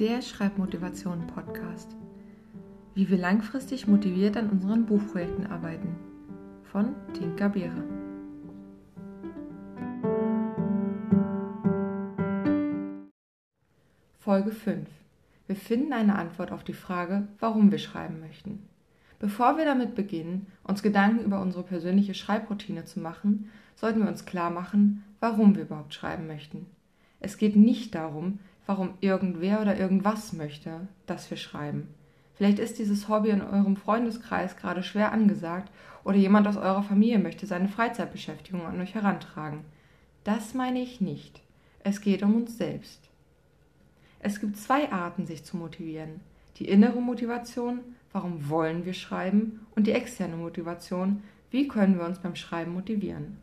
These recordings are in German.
der Schreibmotivation Podcast. Wie wir langfristig motiviert an unseren Buchprojekten arbeiten. Von Tinka Beere. Folge 5. Wir finden eine Antwort auf die Frage, warum wir schreiben möchten. Bevor wir damit beginnen, uns Gedanken über unsere persönliche Schreibroutine zu machen, sollten wir uns klar machen, warum wir überhaupt schreiben möchten. Es geht nicht darum, warum irgendwer oder irgendwas möchte, dass wir schreiben. Vielleicht ist dieses Hobby in eurem Freundeskreis gerade schwer angesagt oder jemand aus eurer Familie möchte seine Freizeitbeschäftigung an euch herantragen. Das meine ich nicht. Es geht um uns selbst. Es gibt zwei Arten, sich zu motivieren. Die innere Motivation, warum wollen wir schreiben, und die externe Motivation, wie können wir uns beim Schreiben motivieren.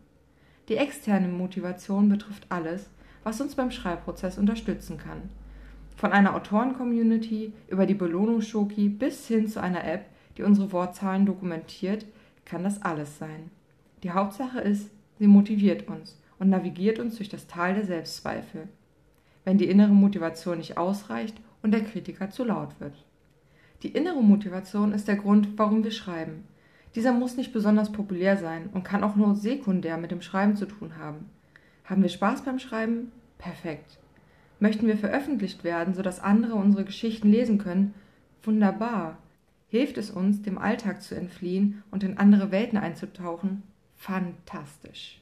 Die externe Motivation betrifft alles, was uns beim Schreibprozess unterstützen kann. Von einer Autoren-Community über die Belohnungsschoki bis hin zu einer App, die unsere Wortzahlen dokumentiert, kann das alles sein. Die Hauptsache ist, sie motiviert uns und navigiert uns durch das Tal der Selbstzweifel, wenn die innere Motivation nicht ausreicht und der Kritiker zu laut wird. Die innere Motivation ist der Grund, warum wir schreiben. Dieser muss nicht besonders populär sein und kann auch nur sekundär mit dem Schreiben zu tun haben. Haben wir Spaß beim Schreiben? Perfekt. Möchten wir veröffentlicht werden, sodass andere unsere Geschichten lesen können? Wunderbar. Hilft es uns, dem Alltag zu entfliehen und in andere Welten einzutauchen? Fantastisch.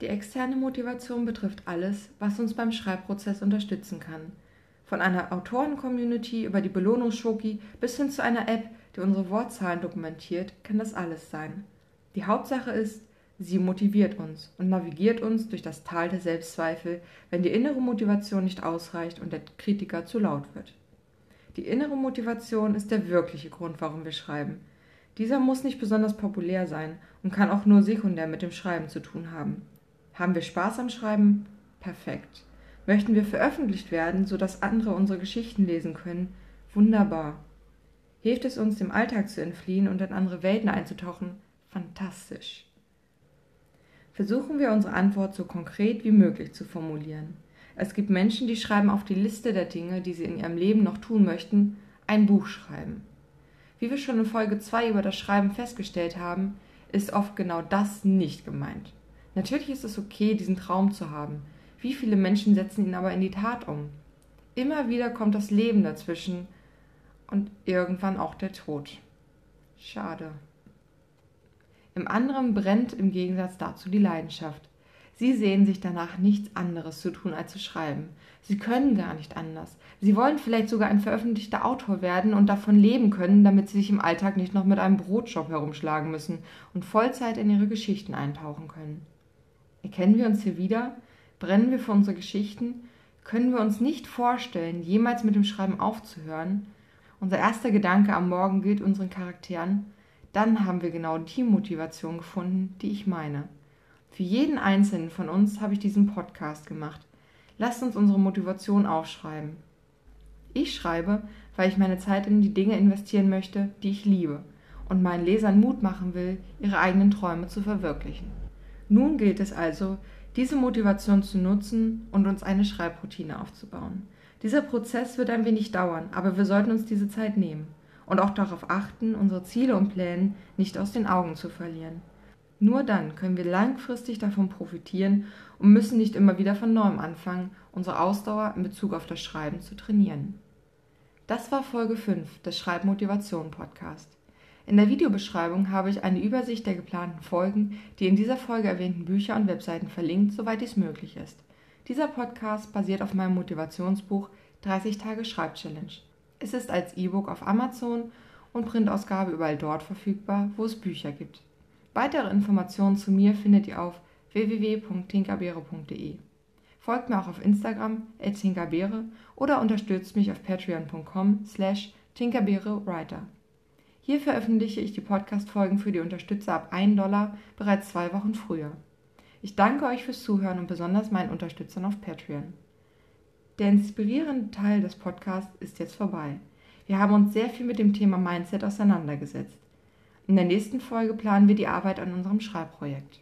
Die externe Motivation betrifft alles, was uns beim Schreibprozess unterstützen kann. Von einer Autoren-Community über die Belohnungsschoki bis hin zu einer App, die unsere Wortzahlen dokumentiert, kann das alles sein. Die Hauptsache ist, Sie motiviert uns und navigiert uns durch das Tal der Selbstzweifel, wenn die innere Motivation nicht ausreicht und der Kritiker zu laut wird. Die innere Motivation ist der wirkliche Grund, warum wir schreiben. Dieser muss nicht besonders populär sein und kann auch nur sekundär mit dem Schreiben zu tun haben. Haben wir Spaß am Schreiben? Perfekt. Möchten wir veröffentlicht werden, sodass andere unsere Geschichten lesen können? Wunderbar. Hilft es uns, dem Alltag zu entfliehen und in andere Welten einzutauchen? Fantastisch versuchen wir unsere Antwort so konkret wie möglich zu formulieren. Es gibt Menschen, die schreiben auf die Liste der Dinge, die sie in ihrem Leben noch tun möchten, ein Buch schreiben. Wie wir schon in Folge 2 über das Schreiben festgestellt haben, ist oft genau das nicht gemeint. Natürlich ist es okay, diesen Traum zu haben. Wie viele Menschen setzen ihn aber in die Tat um? Immer wieder kommt das Leben dazwischen und irgendwann auch der Tod. Schade. Im anderen brennt im Gegensatz dazu die Leidenschaft. Sie sehen sich danach nichts anderes zu tun, als zu schreiben. Sie können gar nicht anders. Sie wollen vielleicht sogar ein veröffentlichter Autor werden und davon leben können, damit sie sich im Alltag nicht noch mit einem Brotjob herumschlagen müssen und Vollzeit in ihre Geschichten eintauchen können. Erkennen wir uns hier wieder? Brennen wir für unsere Geschichten? Können wir uns nicht vorstellen, jemals mit dem Schreiben aufzuhören? Unser erster Gedanke am Morgen gilt unseren Charakteren dann haben wir genau die Motivation gefunden, die ich meine. Für jeden einzelnen von uns habe ich diesen Podcast gemacht. Lasst uns unsere Motivation aufschreiben. Ich schreibe, weil ich meine Zeit in die Dinge investieren möchte, die ich liebe und meinen Lesern Mut machen will, ihre eigenen Träume zu verwirklichen. Nun gilt es also, diese Motivation zu nutzen und uns eine Schreibroutine aufzubauen. Dieser Prozess wird ein wenig dauern, aber wir sollten uns diese Zeit nehmen und auch darauf achten, unsere Ziele und Pläne nicht aus den Augen zu verlieren. Nur dann können wir langfristig davon profitieren und müssen nicht immer wieder von neuem anfangen, unsere Ausdauer in Bezug auf das Schreiben zu trainieren. Das war Folge 5 des Schreibmotivation Podcast. In der Videobeschreibung habe ich eine Übersicht der geplanten Folgen, die in dieser Folge erwähnten Bücher und Webseiten verlinkt, soweit dies möglich ist. Dieser Podcast basiert auf meinem Motivationsbuch 30 Tage Schreibchallenge. Es ist als E-Book auf Amazon und Printausgabe überall dort verfügbar, wo es Bücher gibt. Weitere Informationen zu mir findet ihr auf www.tinkerbeere.de. Folgt mir auch auf Instagram @tinkerbeere oder unterstützt mich auf patreon.com slash tinkerbeerewriter. Hier veröffentliche ich die Podcast-Folgen für die Unterstützer ab 1 Dollar bereits zwei Wochen früher. Ich danke euch fürs Zuhören und besonders meinen Unterstützern auf Patreon. Der inspirierende Teil des Podcasts ist jetzt vorbei. Wir haben uns sehr viel mit dem Thema Mindset auseinandergesetzt. In der nächsten Folge planen wir die Arbeit an unserem Schreibprojekt.